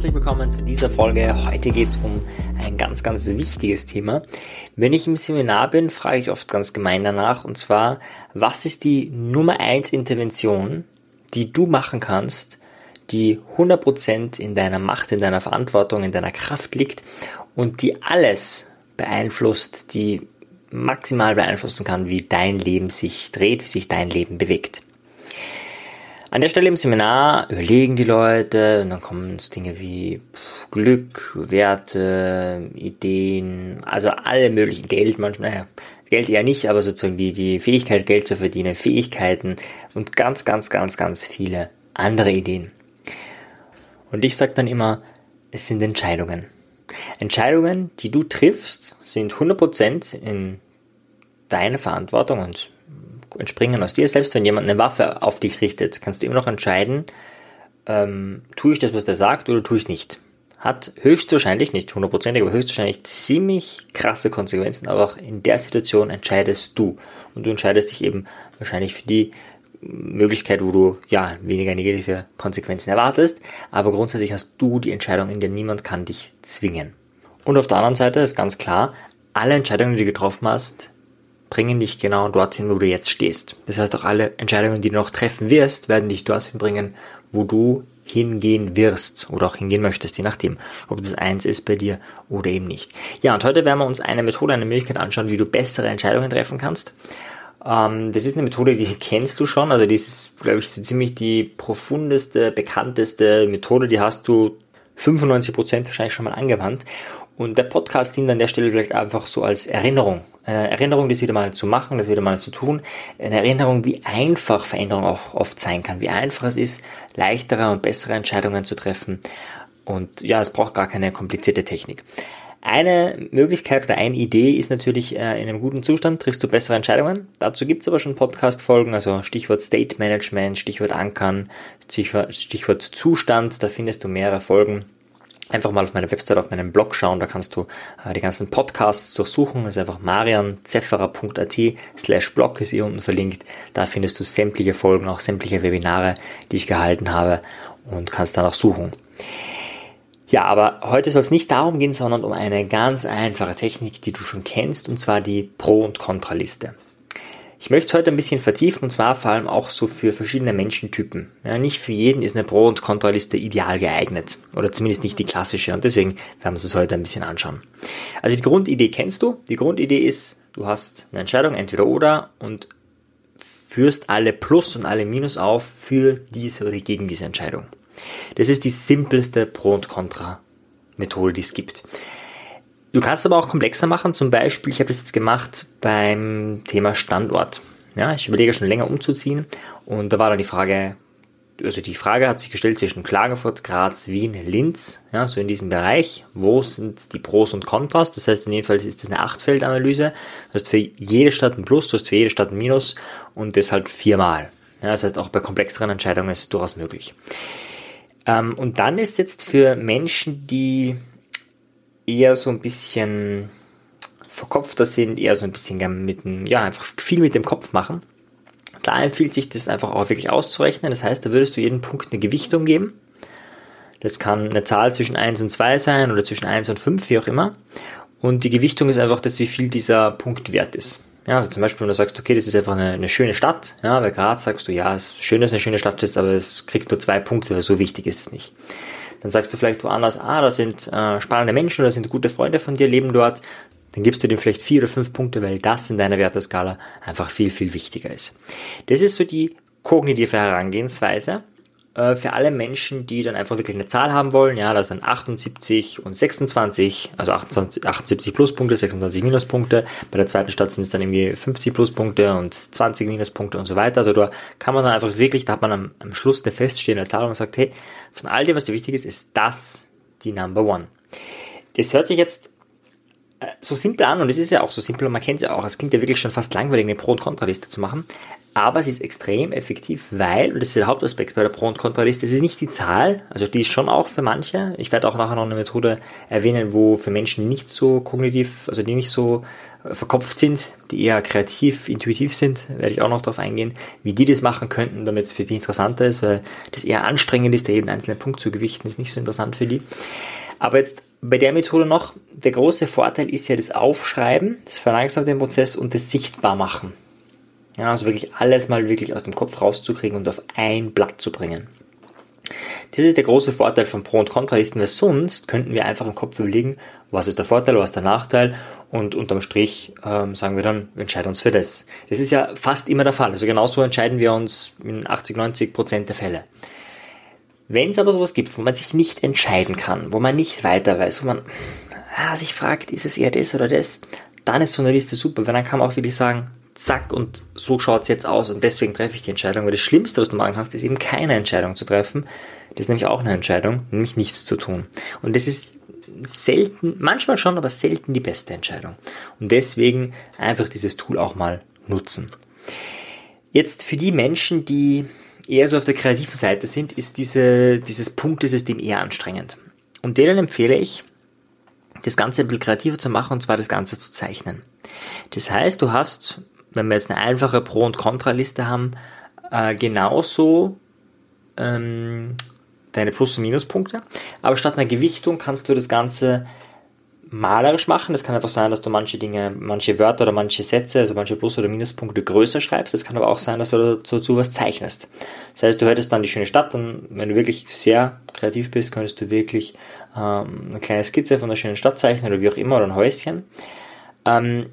herzlich willkommen zu dieser Folge. Heute geht es um ein ganz, ganz wichtiges Thema. Wenn ich im Seminar bin, frage ich oft ganz gemein danach, und zwar, was ist die Nummer 1 Intervention, die du machen kannst, die 100% in deiner Macht, in deiner Verantwortung, in deiner Kraft liegt und die alles beeinflusst, die maximal beeinflussen kann, wie dein Leben sich dreht, wie sich dein Leben bewegt. An der Stelle im Seminar überlegen die Leute und dann kommen Dinge wie Glück, Werte, Ideen, also alle möglichen Geld manchmal, naja, Geld eher nicht, aber sozusagen die, die Fähigkeit, Geld zu verdienen, Fähigkeiten und ganz, ganz, ganz, ganz viele andere Ideen. Und ich sage dann immer, es sind Entscheidungen. Entscheidungen, die du triffst, sind 100% in deiner Verantwortung und entspringen aus dir. Selbst wenn jemand eine Waffe auf dich richtet, kannst du immer noch entscheiden, ähm, tue ich das, was der sagt, oder tue ich es nicht. Hat höchstwahrscheinlich, nicht hundertprozentig, aber höchstwahrscheinlich ziemlich krasse Konsequenzen, aber auch in der Situation entscheidest du. Und du entscheidest dich eben wahrscheinlich für die Möglichkeit, wo du ja weniger negative Konsequenzen erwartest, aber grundsätzlich hast du die Entscheidung, in der niemand kann dich zwingen. Und auf der anderen Seite ist ganz klar, alle Entscheidungen, die du getroffen hast, bringen dich genau dorthin, wo du jetzt stehst. Das heißt, auch alle Entscheidungen, die du noch treffen wirst, werden dich dorthin bringen, wo du hingehen wirst oder auch hingehen möchtest, je nachdem, ob das eins ist bei dir oder eben nicht. Ja, und heute werden wir uns eine Methode, eine Möglichkeit anschauen, wie du bessere Entscheidungen treffen kannst. Ähm, das ist eine Methode, die kennst du schon, also die ist, glaube ich, so ziemlich die profundeste, bekannteste Methode, die hast du 95% wahrscheinlich schon mal angewandt. Und der Podcast dient an der Stelle vielleicht einfach so als Erinnerung. Eine Erinnerung, das wieder mal zu machen, das wieder mal zu tun. Eine Erinnerung, wie einfach Veränderung auch oft sein kann. Wie einfach es ist, leichtere und bessere Entscheidungen zu treffen. Und ja, es braucht gar keine komplizierte Technik. Eine Möglichkeit oder eine Idee ist natürlich, äh, in einem guten Zustand triffst du bessere Entscheidungen. Dazu gibt es aber schon Podcast-Folgen, also Stichwort State Management, Stichwort Ankern, Stichwort, Stichwort Zustand, da findest du mehrere Folgen einfach mal auf meiner Website, auf meinem Blog schauen. Da kannst du äh, die ganzen Podcasts durchsuchen. Das ist einfach marianzefferer.at slash blog ist hier unten verlinkt. Da findest du sämtliche Folgen, auch sämtliche Webinare, die ich gehalten habe und kannst dann auch suchen. Ja, aber heute soll es nicht darum gehen, sondern um eine ganz einfache Technik, die du schon kennst, und zwar die Pro- und Kontraliste. Ich möchte es heute ein bisschen vertiefen und zwar vor allem auch so für verschiedene Menschentypen. Ja, nicht für jeden ist eine Pro- und Kontraliste ideal geeignet oder zumindest nicht die klassische und deswegen werden wir uns das heute ein bisschen anschauen. Also die Grundidee kennst du. Die Grundidee ist, du hast eine Entscheidung entweder oder und führst alle Plus und alle Minus auf für diese oder gegen diese Entscheidung. Das ist die simpelste Pro- und Kontra-Methode, die es gibt. Du kannst aber auch komplexer machen. Zum Beispiel, ich habe das jetzt gemacht beim Thema Standort. Ja, ich überlege schon länger umzuziehen und da war dann die Frage, also die Frage hat sich gestellt zwischen Klagenfurt, Graz, Wien, Linz, ja, so in diesem Bereich. Wo sind die Pros und Kontras? Das heißt, in jedem Fall ist das eine Achtfeldanalyse. Du hast für jede Stadt ein Plus, du hast für jede Stadt ein Minus und das halt viermal. Ja, das heißt, auch bei komplexeren Entscheidungen ist es durchaus möglich. Ähm, und dann ist jetzt für Menschen, die eher so ein bisschen verkopfter sind, eher so ein bisschen mit dem, ja, einfach viel mit dem Kopf machen. Da empfiehlt sich das einfach auch wirklich auszurechnen. Das heißt, da würdest du jeden Punkt eine Gewichtung geben. Das kann eine Zahl zwischen 1 und 2 sein oder zwischen 1 und 5, wie auch immer. Und die Gewichtung ist einfach das, wie viel dieser Punkt wert ist. Ja, also zum Beispiel, wenn du sagst, okay, das ist einfach eine, eine schöne Stadt, ja, bei Graz sagst du, ja, es ist schön, dass es eine schöne Stadt ist, aber es kriegt nur zwei Punkte, weil so wichtig ist es nicht. Dann sagst du vielleicht woanders, ah, da sind äh, spannende Menschen oder sind gute Freunde von dir, leben dort. Dann gibst du dem vielleicht vier oder fünf Punkte, weil das in deiner Werteskala einfach viel, viel wichtiger ist. Das ist so die kognitive Herangehensweise äh, für alle Menschen, die dann einfach wirklich eine Zahl haben wollen, ja, das sind 78 und 26, also 28, 78 Pluspunkte, 26 Minuspunkte. Bei der zweiten Stadt sind es dann irgendwie 50 Pluspunkte und 20 Minuspunkte und so weiter. Also da kann man dann einfach wirklich, da hat man am, am Schluss eine feststehende Zahl, wo man sagt, hey, von all dem, was dir wichtig ist, ist das die Number One. Das hört sich jetzt äh, so simpel an und es ist ja auch so simpel und man kennt es ja auch. Es klingt ja wirklich schon fast langweilig, eine Pro- und Kontraliste zu machen aber es ist extrem effektiv, weil, und das ist der Hauptaspekt bei der Pro- und Kontraliste, es ist nicht die Zahl, also die ist schon auch für manche. Ich werde auch nachher noch eine Methode erwähnen, wo für Menschen, nicht so kognitiv, also die nicht so verkopft sind, die eher kreativ, intuitiv sind, werde ich auch noch darauf eingehen, wie die das machen könnten, damit es für die interessanter ist, weil das eher anstrengend ist, da jeden einzelnen Punkt zu gewichten, ist nicht so interessant für die. Aber jetzt bei der Methode noch, der große Vorteil ist ja das Aufschreiben, das verlangsamt den Prozess und das Sichtbarmachen. Ja, also wirklich alles mal wirklich aus dem Kopf rauszukriegen und auf ein Blatt zu bringen. Das ist der große Vorteil von Pro- und Kontralisten, weil sonst könnten wir einfach im Kopf überlegen, was ist der Vorteil, was ist der Nachteil und unterm Strich ähm, sagen wir dann, wir entscheiden uns für das. Das ist ja fast immer der Fall. Also genauso entscheiden wir uns in 80, 90 Prozent der Fälle. Wenn es aber sowas gibt, wo man sich nicht entscheiden kann, wo man nicht weiter weiß, wo man ah, sich fragt, ist es eher das oder das, dann ist so eine Liste super, weil dann kann man auch wirklich sagen, zack, und so schaut es jetzt aus und deswegen treffe ich die Entscheidung, weil das Schlimmste, was du machen kannst, ist eben keine Entscheidung zu treffen. Das ist nämlich auch eine Entscheidung, nämlich nichts zu tun. Und das ist selten, manchmal schon, aber selten die beste Entscheidung. Und deswegen einfach dieses Tool auch mal nutzen. Jetzt für die Menschen, die eher so auf der kreativen Seite sind, ist diese, dieses Punktesystem eher anstrengend. Und denen empfehle ich, das Ganze ein bisschen kreativer zu machen und zwar das Ganze zu zeichnen. Das heißt, du hast wenn wir jetzt eine einfache Pro- und Kontraliste haben, äh, genauso ähm, deine Plus- und Minuspunkte. Aber statt einer Gewichtung kannst du das Ganze malerisch machen. Das kann einfach sein, dass du manche Dinge, manche Wörter oder manche Sätze, also manche Plus- oder Minuspunkte größer schreibst. Das kann aber auch sein, dass du dazu was zeichnest. Das heißt, du hättest dann die schöne Stadt und wenn du wirklich sehr kreativ bist, könntest du wirklich ähm, eine kleine Skizze von der schönen Stadt zeichnen oder wie auch immer oder ein Häuschen. Ähm,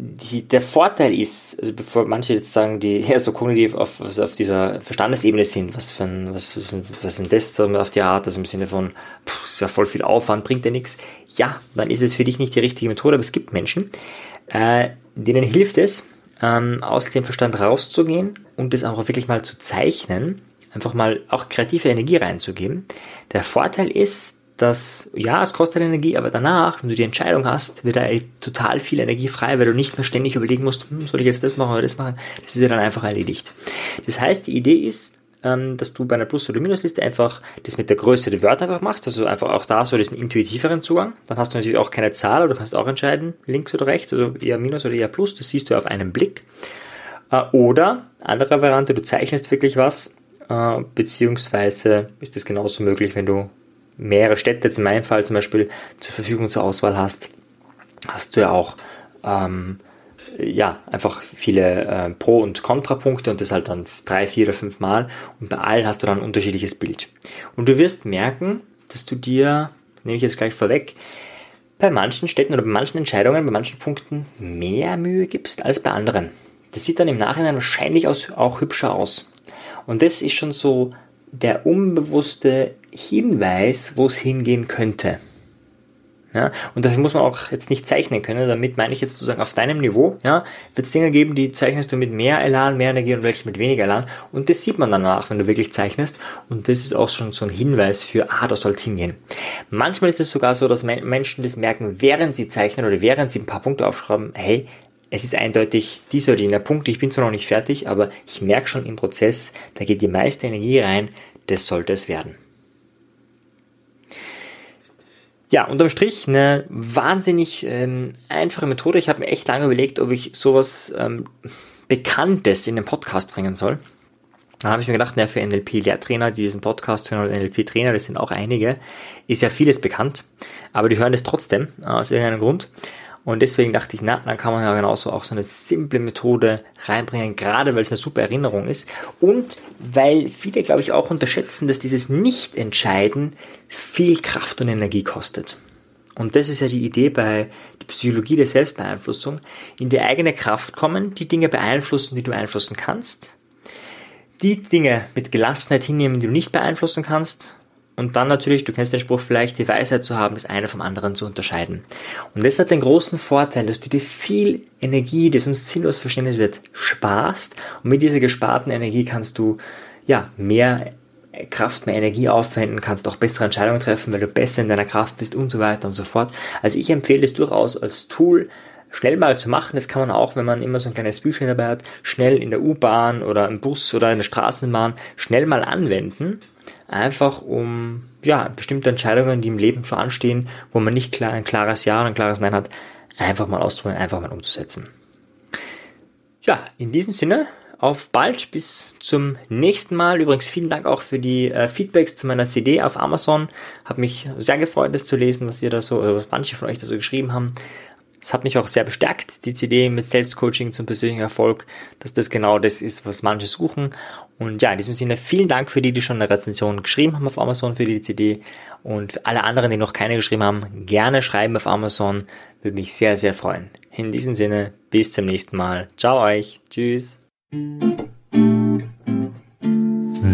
die, der Vorteil ist, also bevor manche jetzt sagen, die eher so kognitiv auf, also auf dieser Verstandesebene sind, was für ein, was, was sind das so auf die Art, also im Sinne von, pff, ist ja voll viel Aufwand, bringt ja nichts. Ja, dann ist es für dich nicht die richtige Methode, aber es gibt Menschen, äh, denen hilft es, ähm, aus dem Verstand rauszugehen und es auch wirklich mal zu zeichnen, einfach mal auch kreative Energie reinzugeben. Der Vorteil ist, dass, ja, es kostet Energie, aber danach, wenn du die Entscheidung hast, wird da total viel Energie frei, weil du nicht mehr ständig überlegen musst, hm, soll ich jetzt das machen oder das machen? Das ist ja dann einfach erledigt. Das heißt, die Idee ist, ähm, dass du bei einer Plus- oder Minusliste einfach das mit der Größe der Wörter einfach machst, also einfach auch da so diesen intuitiveren Zugang. Dann hast du natürlich auch keine Zahl, aber du kannst auch entscheiden, links oder rechts, also eher Minus oder eher Plus, das siehst du auf einen Blick. Äh, oder, andere Variante, du zeichnest wirklich was, äh, beziehungsweise ist das genauso möglich, wenn du mehrere Städte, jetzt in meinem Fall zum Beispiel, zur Verfügung zur Auswahl hast, hast du ja auch ähm, ja, einfach viele äh, Pro- und Kontrapunkte und das halt dann drei, vier oder fünf Mal und bei allen hast du dann ein unterschiedliches Bild. Und du wirst merken, dass du dir, nehme ich jetzt gleich vorweg, bei manchen Städten oder bei manchen Entscheidungen, bei manchen Punkten mehr Mühe gibst als bei anderen. Das sieht dann im Nachhinein wahrscheinlich auch hübscher aus. Und das ist schon so der unbewusste Hinweis, wo es hingehen könnte. Ja, und dafür muss man auch jetzt nicht zeichnen können. Damit meine ich jetzt sozusagen auf deinem Niveau, ja, wird es Dinge geben, die zeichnest du mit mehr Elan, mehr Energie und welche mit weniger Elan. Und das sieht man danach, wenn du wirklich zeichnest. Und das ist auch schon so ein Hinweis für, ah, da soll es hingehen. Manchmal ist es sogar so, dass Menschen das merken, während sie zeichnen oder während sie ein paar Punkte aufschreiben, hey, es ist eindeutig dieser oder jener Punkt, ich bin zwar noch nicht fertig, aber ich merke schon im Prozess, da geht die meiste Energie rein, das sollte es werden. Ja, unterm Strich eine wahnsinnig ähm, einfache Methode. Ich habe mir echt lange überlegt, ob ich sowas ähm, Bekanntes in den Podcast bringen soll. Da habe ich mir gedacht, na, für NLP-Lehrtrainer, die diesen Podcast hören, oder NLP-Trainer, das sind auch einige, ist ja vieles bekannt, aber die hören es trotzdem, aus irgendeinem Grund. Und deswegen dachte ich, na, dann kann man ja genauso auch so eine simple Methode reinbringen, gerade weil es eine super Erinnerung ist. Und weil viele, glaube ich, auch unterschätzen, dass dieses Nicht-Entscheiden viel Kraft und Energie kostet. Und das ist ja die Idee bei der Psychologie der Selbstbeeinflussung, in die eigene Kraft kommen, die Dinge beeinflussen, die du beeinflussen kannst, die Dinge mit Gelassenheit hinnehmen, die du nicht beeinflussen kannst und dann natürlich, du kennst den Spruch vielleicht, die Weisheit zu haben, das eine vom anderen zu unterscheiden. Und das hat den großen Vorteil, dass du dir viel Energie, die sonst sinnlos verschwendet wird, sparst. Und mit dieser gesparten Energie kannst du, ja, mehr Kraft, mehr Energie aufwenden, kannst auch bessere Entscheidungen treffen, weil du besser in deiner Kraft bist und so weiter und so fort. Also ich empfehle es durchaus als Tool, schnell mal zu machen. Das kann man auch, wenn man immer so ein kleines Büchlein dabei hat, schnell in der U-Bahn oder im Bus oder in der Straßenbahn schnell mal anwenden einfach um ja, bestimmte Entscheidungen, die im Leben schon anstehen, wo man nicht klar, ein klares Ja und ein klares Nein hat, einfach mal auszuprobieren, einfach mal umzusetzen. Ja, in diesem Sinne, auf bald, bis zum nächsten Mal. Übrigens vielen Dank auch für die äh, Feedbacks zu meiner CD auf Amazon. Hat mich sehr gefreut, das zu lesen, was ihr da so, oder was manche von euch da so geschrieben haben. Es hat mich auch sehr bestärkt, die CD mit Selbstcoaching zum persönlichen Erfolg, dass das genau das ist, was manche suchen. Und ja, in diesem Sinne vielen Dank für die, die schon eine Rezension geschrieben haben auf Amazon für die CD. Und alle anderen, die noch keine geschrieben haben, gerne schreiben auf Amazon. Würde mich sehr, sehr freuen. In diesem Sinne, bis zum nächsten Mal. Ciao euch. Tschüss.